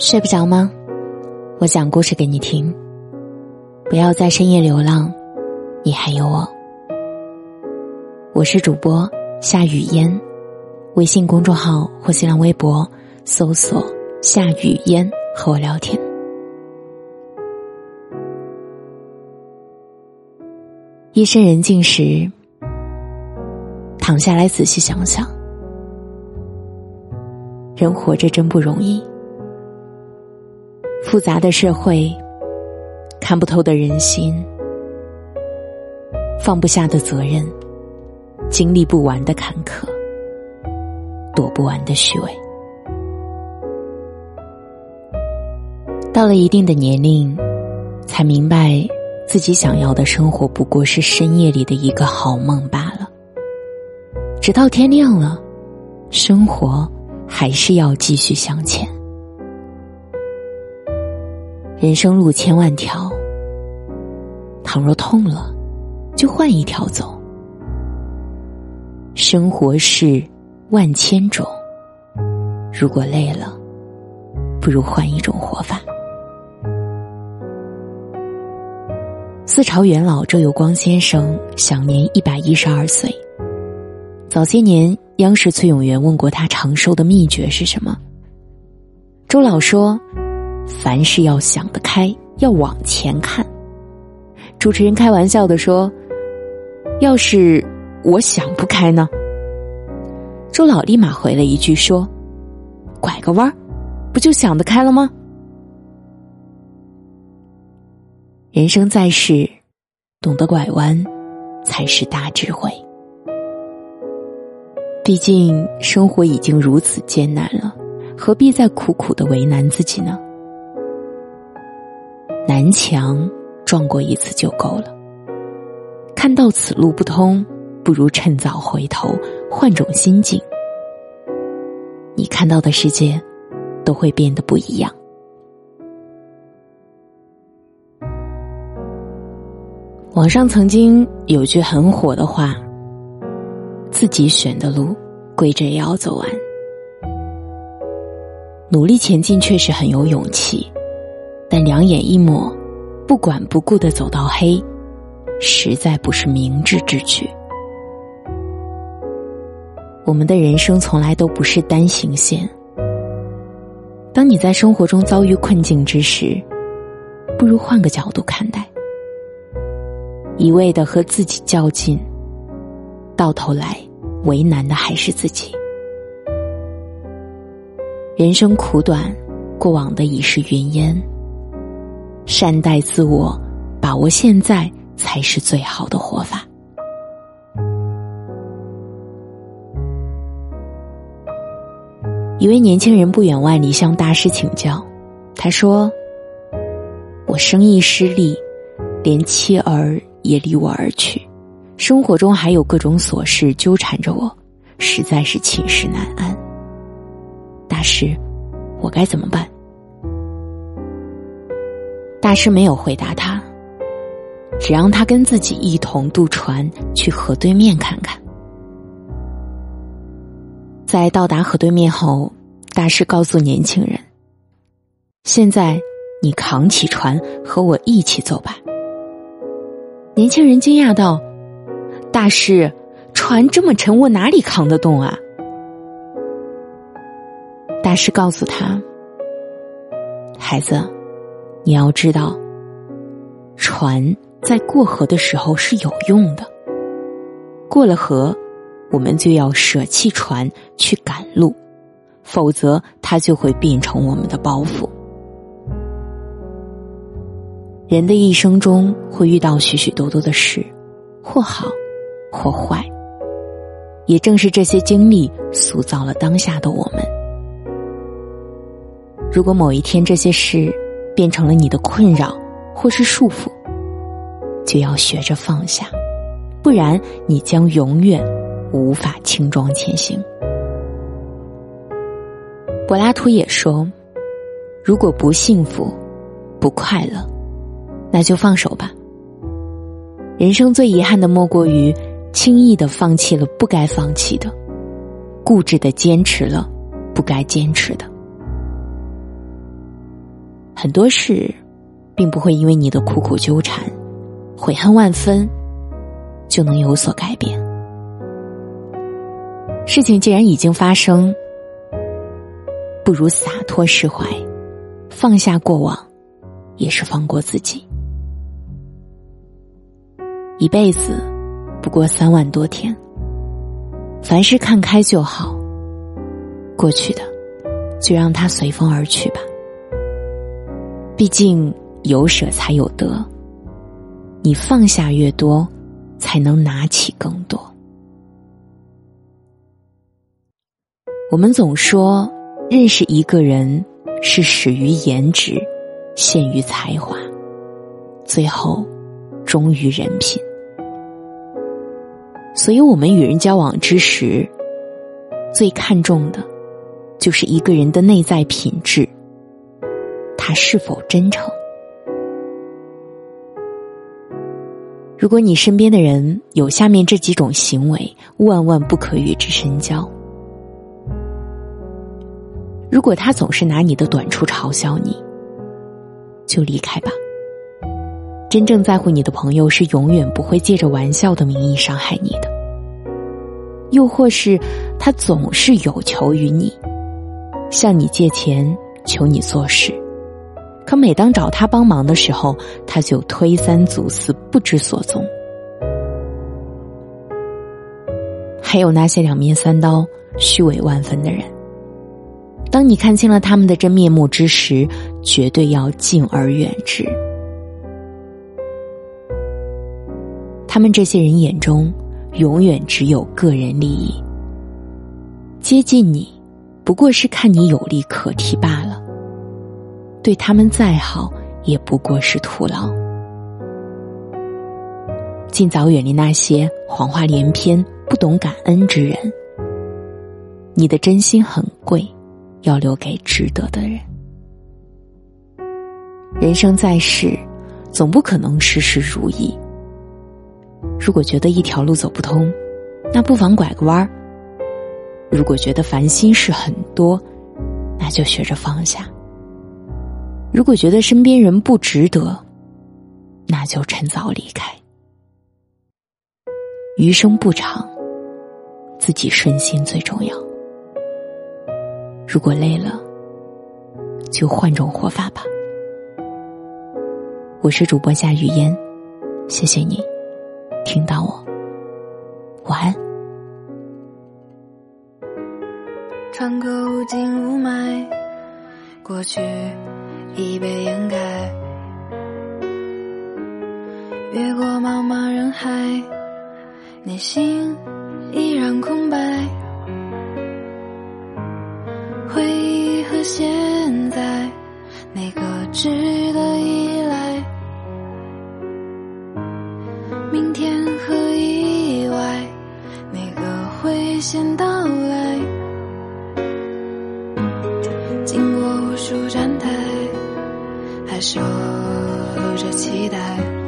睡不着吗？我讲故事给你听。不要在深夜流浪，你还有我。我是主播夏雨嫣，微信公众号或新浪微博搜索“夏雨嫣”和我聊天。夜深人静时，躺下来仔细想想，人活着真不容易。复杂的社会，看不透的人心，放不下的责任，经历不完的坎坷，躲不完的虚伪。到了一定的年龄，才明白自己想要的生活不过是深夜里的一个好梦罢了。直到天亮了，生活还是要继续向前。人生路千万条，倘若痛了，就换一条走。生活是万千种，如果累了，不如换一种活法。四朝元老周有光先生享年一百一十二岁。早些年，央视崔永元问过他长寿的秘诀是什么，周老说。凡事要想得开，要往前看。主持人开玩笑的说：“要是我想不开呢？”周老立马回了一句说：“拐个弯儿，不就想得开了吗？”人生在世，懂得拐弯，才是大智慧。毕竟生活已经如此艰难了，何必再苦苦的为难自己呢？南墙撞过一次就够了。看到此路不通，不如趁早回头，换种心境。你看到的世界都会变得不一样。网上曾经有句很火的话：“自己选的路，跪着也要走完。”努力前进确实很有勇气。但两眼一抹，不管不顾的走到黑，实在不是明智之举。我们的人生从来都不是单行线。当你在生活中遭遇困境之时，不如换个角度看待。一味的和自己较劲，到头来为难的还是自己。人生苦短，过往的已是云烟。善待自我，把握现在才是最好的活法。一位年轻人不远万里向大师请教，他说：“我生意失利，连妻儿也离我而去，生活中还有各种琐事纠缠着我，实在是寝食难安。大师，我该怎么办？”大师没有回答他，只让他跟自己一同渡船去河对面看看。在到达河对面后，大师告诉年轻人：“现在你扛起船，和我一起走吧。”年轻人惊讶道：“大师，船这么沉，我哪里扛得动啊？”大师告诉他：“孩子。”你要知道，船在过河的时候是有用的。过了河，我们就要舍弃船去赶路，否则它就会变成我们的包袱。人的一生中会遇到许许多多的事，或好，或坏。也正是这些经历塑造了当下的我们。如果某一天这些事，变成了你的困扰或是束缚，就要学着放下，不然你将永远无法轻装前行。柏拉图也说：“如果不幸福、不快乐，那就放手吧。人生最遗憾的莫过于轻易的放弃了不该放弃的，固执的坚持了不该坚持的。”很多事，并不会因为你的苦苦纠缠、悔恨万分，就能有所改变。事情既然已经发生，不如洒脱释怀，放下过往，也是放过自己。一辈子不过三万多天，凡事看开就好。过去的，就让它随风而去吧。毕竟有舍才有得，你放下越多，才能拿起更多。我们总说，认识一个人是始于颜值，陷于才华，最后忠于人品。所以，我们与人交往之时，最看重的，就是一个人的内在品质，他是否真诚。如果你身边的人有下面这几种行为，万万不可与之深交。如果他总是拿你的短处嘲笑你，就离开吧。真正在乎你的朋友是永远不会借着玩笑的名义伤害你的，又或是他总是有求于你，向你借钱求你做事，可每当找他帮忙的时候，他就推三阻四不知所踪。还有那些两面三刀、虚伪万分的人，当你看清了他们的真面目之时，绝对要敬而远之。他们这些人眼中，永远只有个人利益。接近你，不过是看你有利可提罢了。对他们再好，也不过是徒劳。尽早远离那些谎话连篇、不懂感恩之人。你的真心很贵，要留给值得的人。人生在世，总不可能事事如意。如果觉得一条路走不通，那不妨拐个弯儿；如果觉得烦心事很多，那就学着放下；如果觉得身边人不值得，那就趁早离开。余生不长，自己顺心最重要。如果累了，就换种活法吧。我是主播夏雨嫣，谢谢你。听到我，晚安。穿过无尽雾霾，过去内心依然空白。回忆和现在，哪个值得依赖？明天和意外，哪个会先到来？经过无数站台，还守着期待。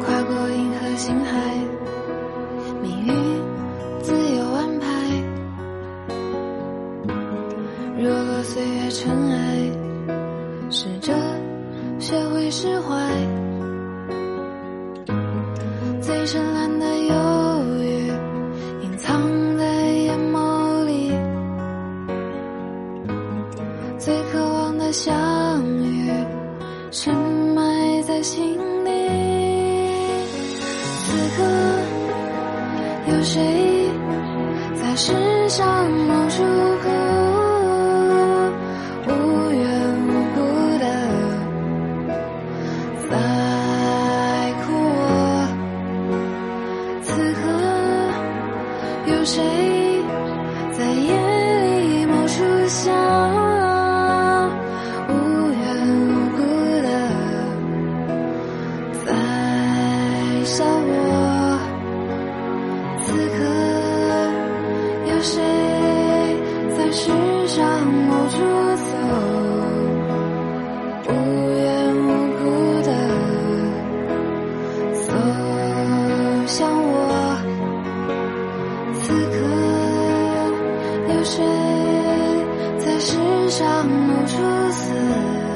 跨过银河星海，命运自有安排。若落岁月尘埃，试着学会释怀。最深。在世上某处无缘无故的在哭我？此刻，有谁在夜里某处想无缘无故的在笑我？上无处死